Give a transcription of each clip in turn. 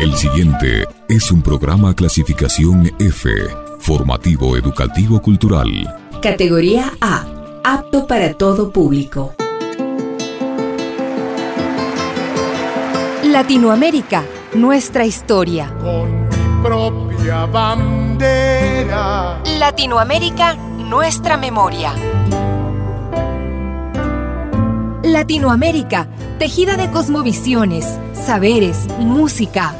El siguiente es un programa clasificación F, formativo educativo cultural. Categoría A, apto para todo público. Latinoamérica, nuestra historia. Con mi propia bandera. Latinoamérica, nuestra memoria. Latinoamérica, tejida de cosmovisiones, saberes, música.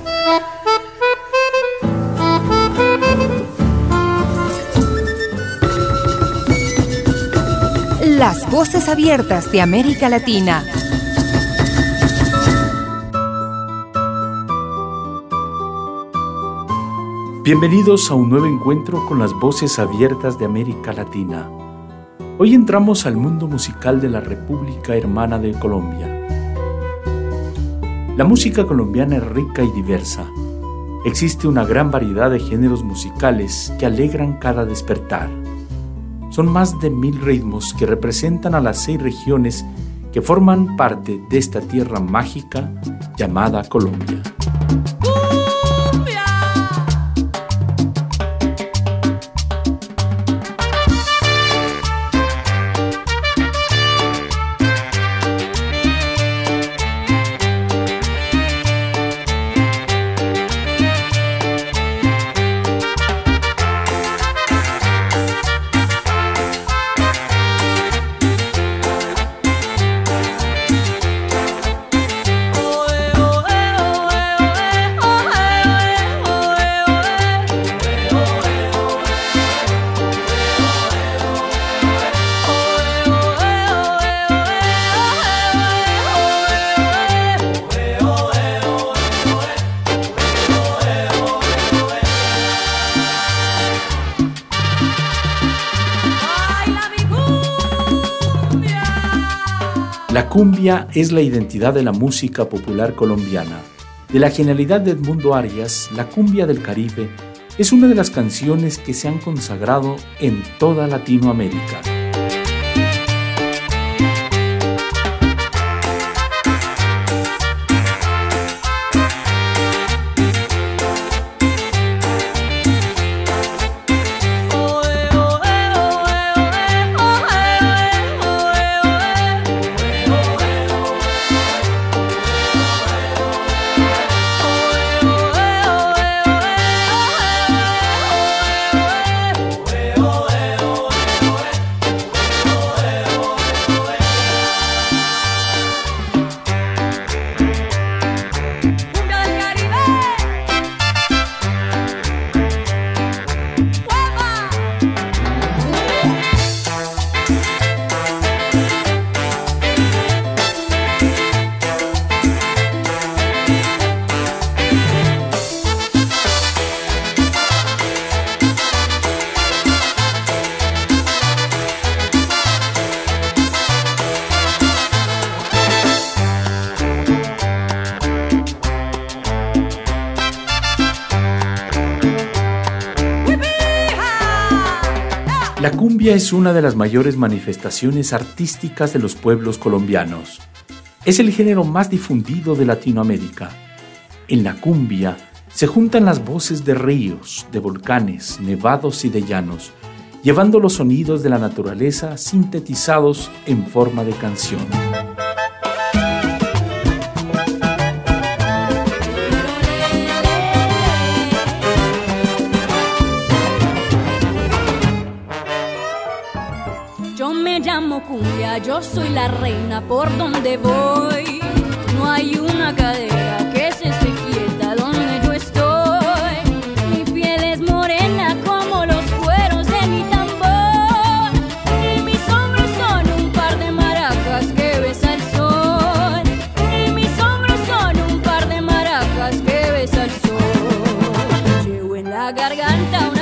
Las voces abiertas de América Latina. Bienvenidos a un nuevo encuentro con las voces abiertas de América Latina. Hoy entramos al mundo musical de la República Hermana de Colombia. La música colombiana es rica y diversa. Existe una gran variedad de géneros musicales que alegran cada despertar. Son más de mil ritmos que representan a las seis regiones que forman parte de esta tierra mágica llamada Colombia. Cumbia es la identidad de la música popular colombiana. De la genialidad de Edmundo Arias, la cumbia del Caribe es una de las canciones que se han consagrado en toda Latinoamérica. Es una de las mayores manifestaciones artísticas de los pueblos colombianos. Es el género más difundido de Latinoamérica. En la cumbia se juntan las voces de ríos, de volcanes, nevados y de llanos, llevando los sonidos de la naturaleza sintetizados en forma de canción. Cumbia, yo soy la reina por donde voy. No hay una cadera que se esté donde yo estoy. Mi piel es morena como los cueros de mi tambor. Y mis hombros son un par de maracas que besa el sol. Y mis hombros son un par de maracas que besa el sol. Llevo en la garganta una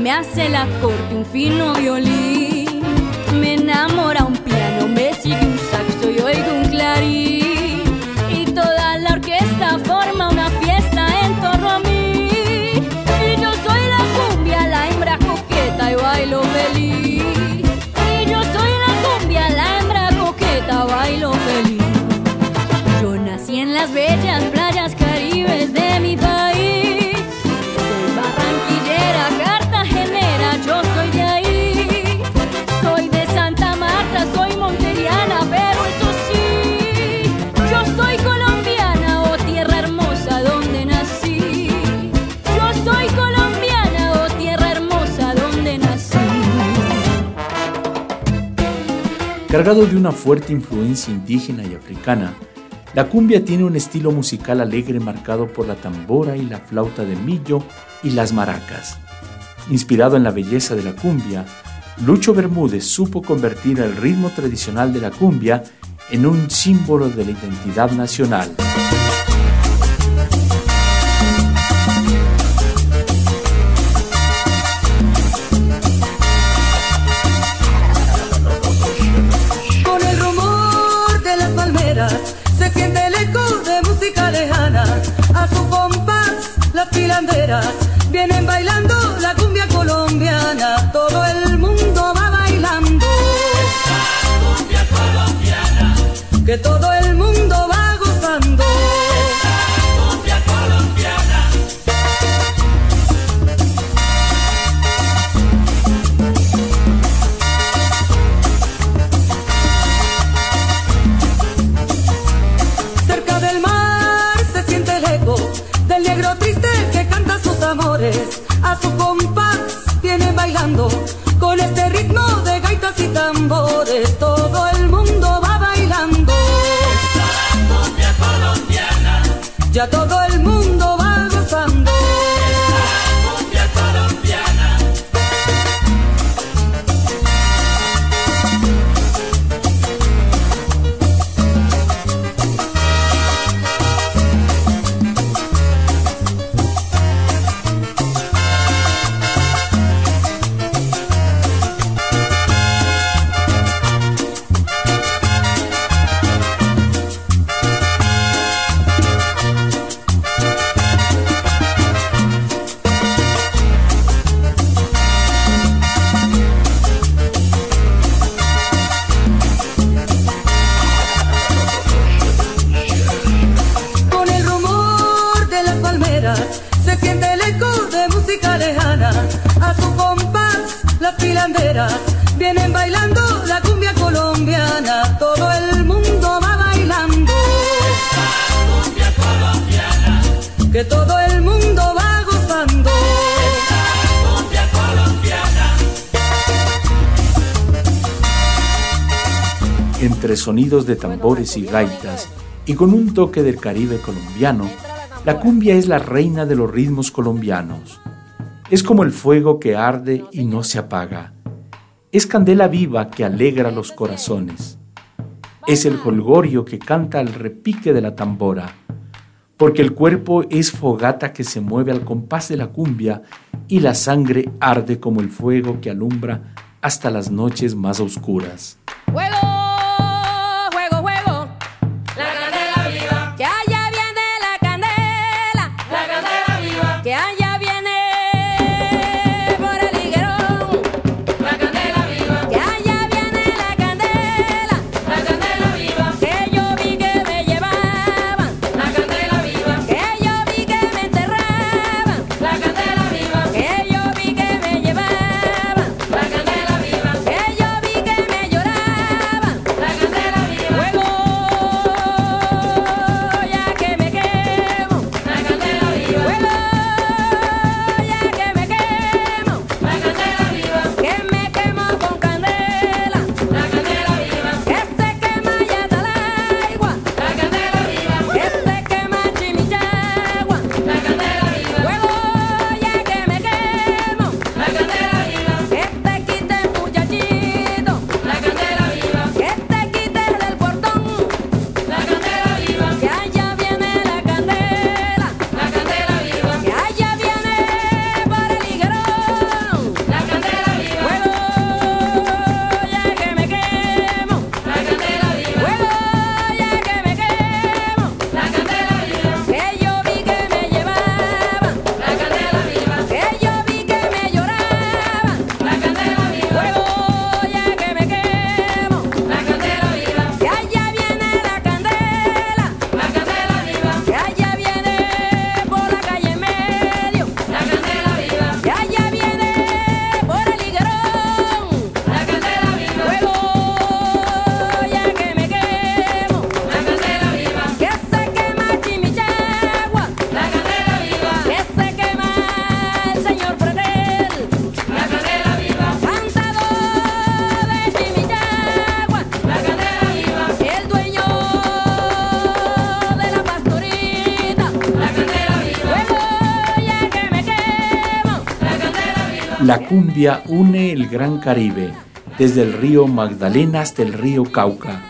me hace la corte un fino violín. Cargado de una fuerte influencia indígena y africana, la cumbia tiene un estilo musical alegre marcado por la tambora y la flauta de millo y las maracas. Inspirado en la belleza de la cumbia, Lucho Bermúdez supo convertir el ritmo tradicional de la cumbia en un símbolo de la identidad nacional. Ya todo vienen bailando la cumbia colombiana. Todo el mundo va bailando. Que todo el mundo va gozando. Entre sonidos de tambores y gaitas, y con un toque del Caribe colombiano, la cumbia es la reina de los ritmos colombianos. Es como el fuego que arde y no se apaga. Es candela viva que alegra los corazones. Es el jolgorio que canta al repique de la tambora, porque el cuerpo es fogata que se mueve al compás de la cumbia y la sangre arde como el fuego que alumbra hasta las noches más oscuras. Juego, La cumbia une el Gran Caribe, desde el río Magdalena hasta el río Cauca,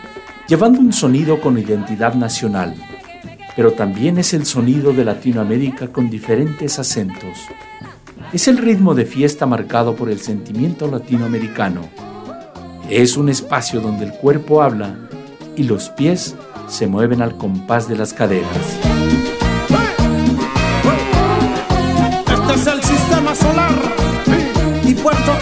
llevando un sonido con identidad nacional, pero también es el sonido de Latinoamérica con diferentes acentos. Es el ritmo de fiesta marcado por el sentimiento latinoamericano. Es un espacio donde el cuerpo habla y los pies se mueven al compás de las caderas. puerto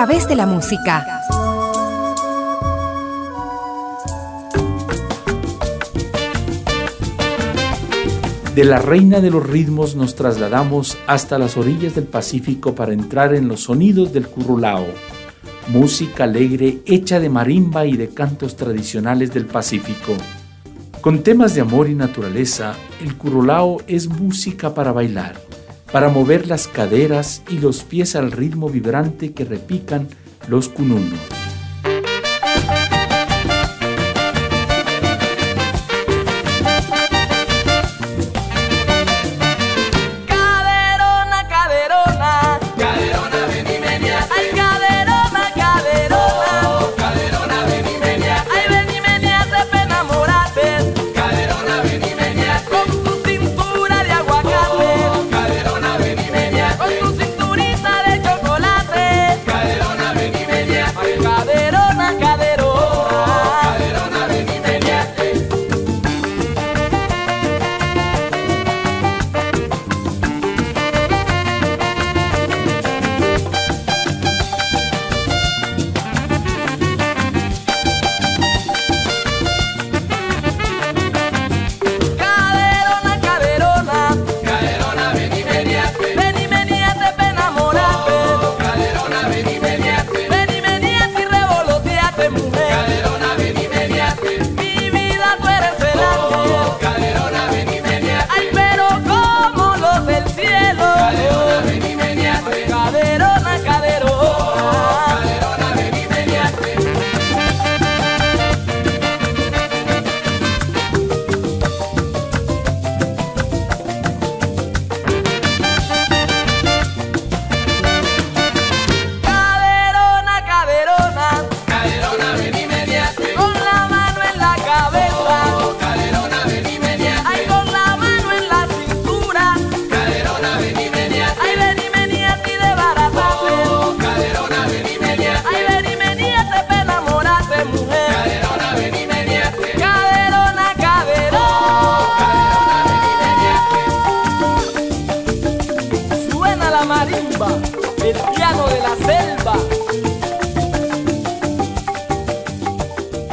través de la música. De la reina de los ritmos nos trasladamos hasta las orillas del Pacífico para entrar en los sonidos del curulao, música alegre hecha de marimba y de cantos tradicionales del Pacífico. Con temas de amor y naturaleza, el curulao es música para bailar para mover las caderas y los pies al ritmo vibrante que repican los kununos.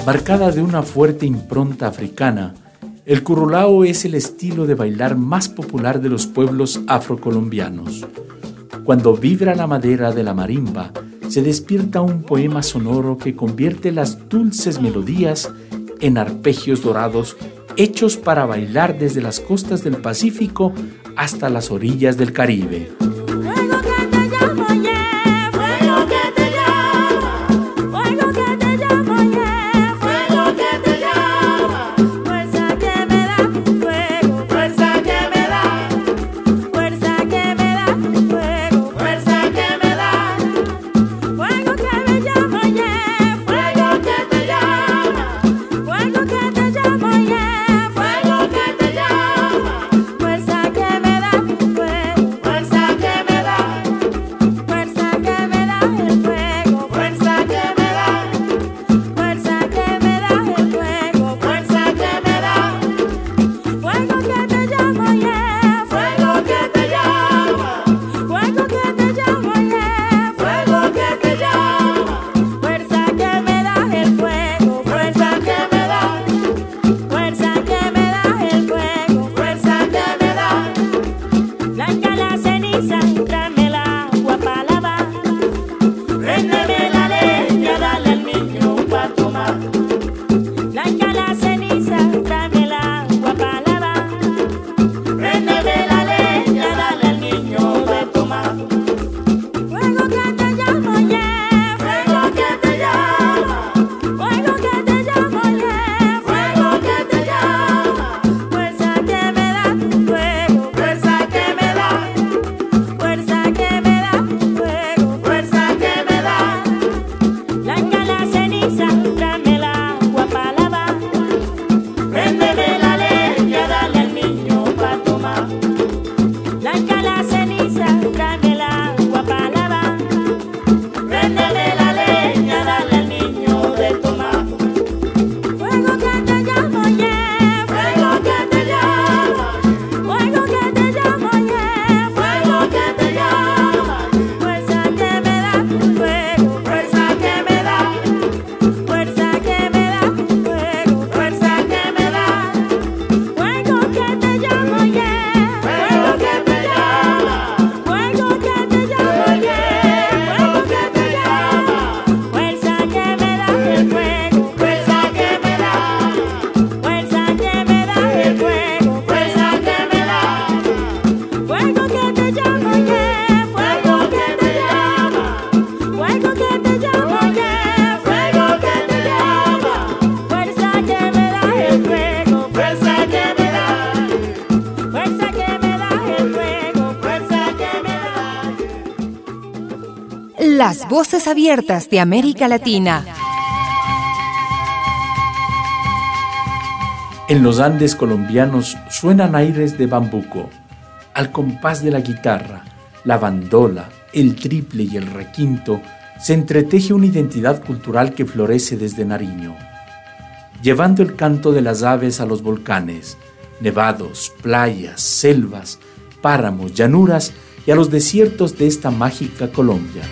Marcada de una fuerte impronta africana, el currulao es el estilo de bailar más popular de los pueblos afrocolombianos. Cuando vibra la madera de la marimba, se despierta un poema sonoro que convierte las dulces melodías en arpegios dorados hechos para bailar desde las costas del Pacífico hasta las orillas del Caribe. Las voces abiertas de América Latina. En los Andes colombianos suenan aires de bambuco. Al compás de la guitarra, la bandola, el triple y el requinto, se entreteje una identidad cultural que florece desde Nariño, llevando el canto de las aves a los volcanes, nevados, playas, selvas, páramos, llanuras y a los desiertos de esta mágica Colombia.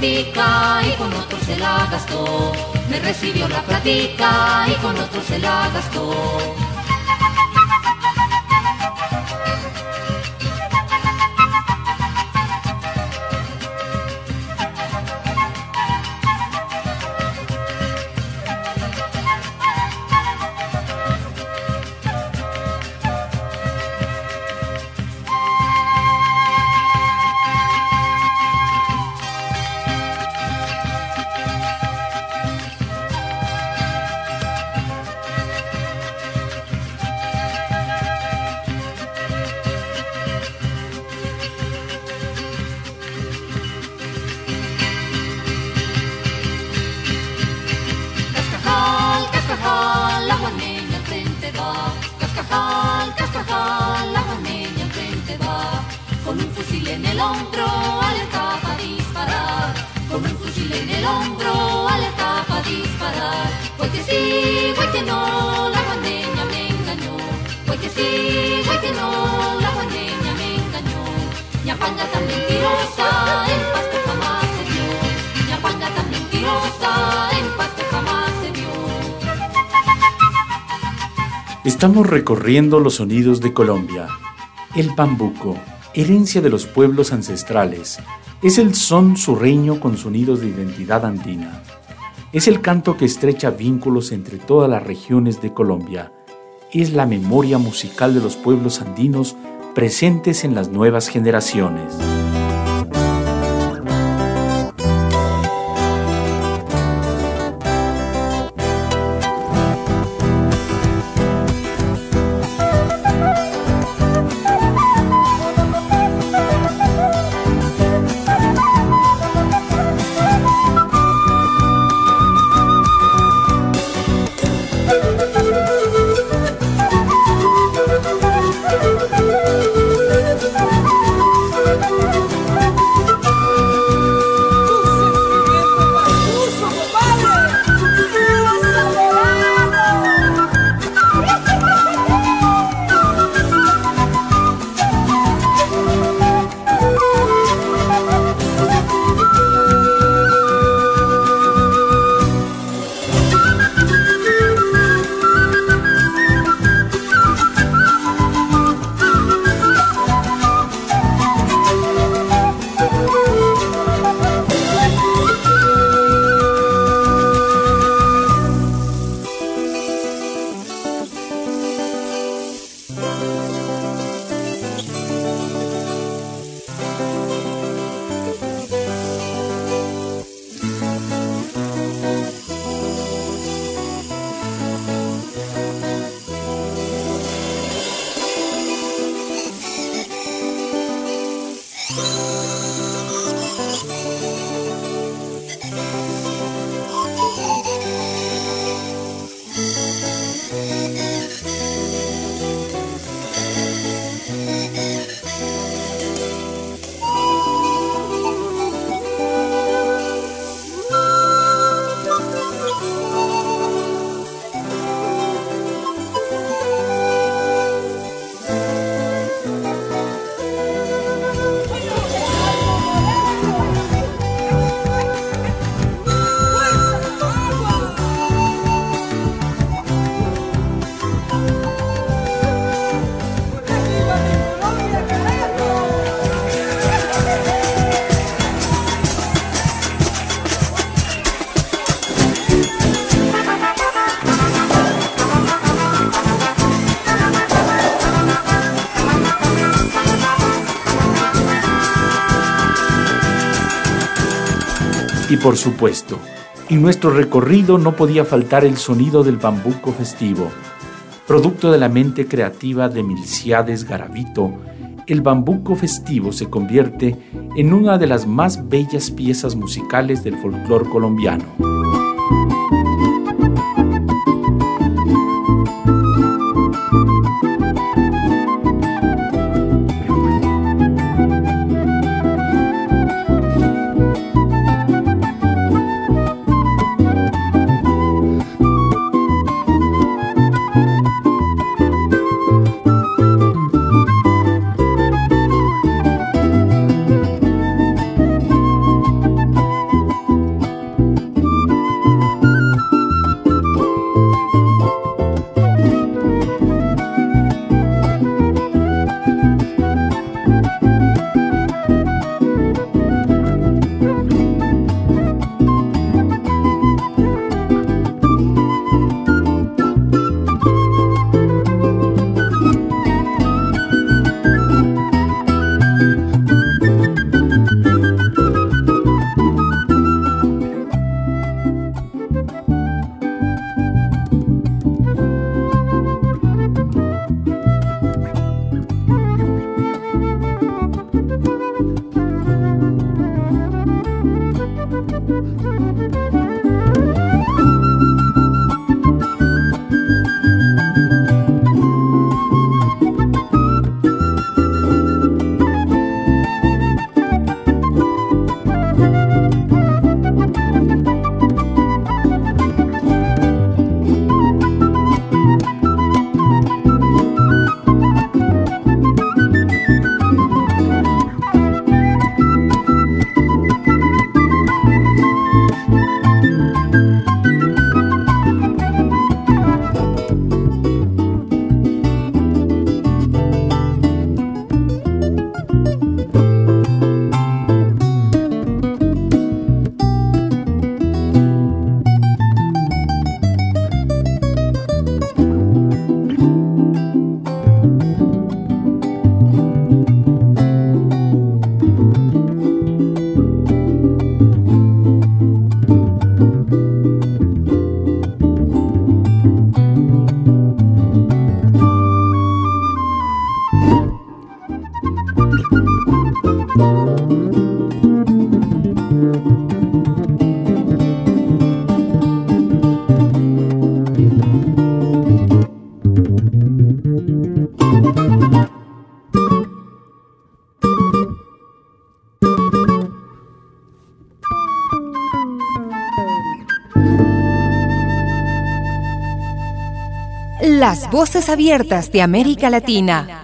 Platica y con otro se la gastó. Me recibió la platica y con otro se la gastó. Estamos recorriendo los sonidos de Colombia. El bambuco, herencia de los pueblos ancestrales, es el son surreño con sonidos de identidad andina. Es el canto que estrecha vínculos entre todas las regiones de Colombia. Es la memoria musical de los pueblos andinos presentes en las nuevas generaciones. Por supuesto, en nuestro recorrido no podía faltar el sonido del bambuco festivo. Producto de la mente creativa de Milciades Garavito, el bambuco festivo se convierte en una de las más bellas piezas musicales del folclore colombiano. Las voces abiertas de América Latina.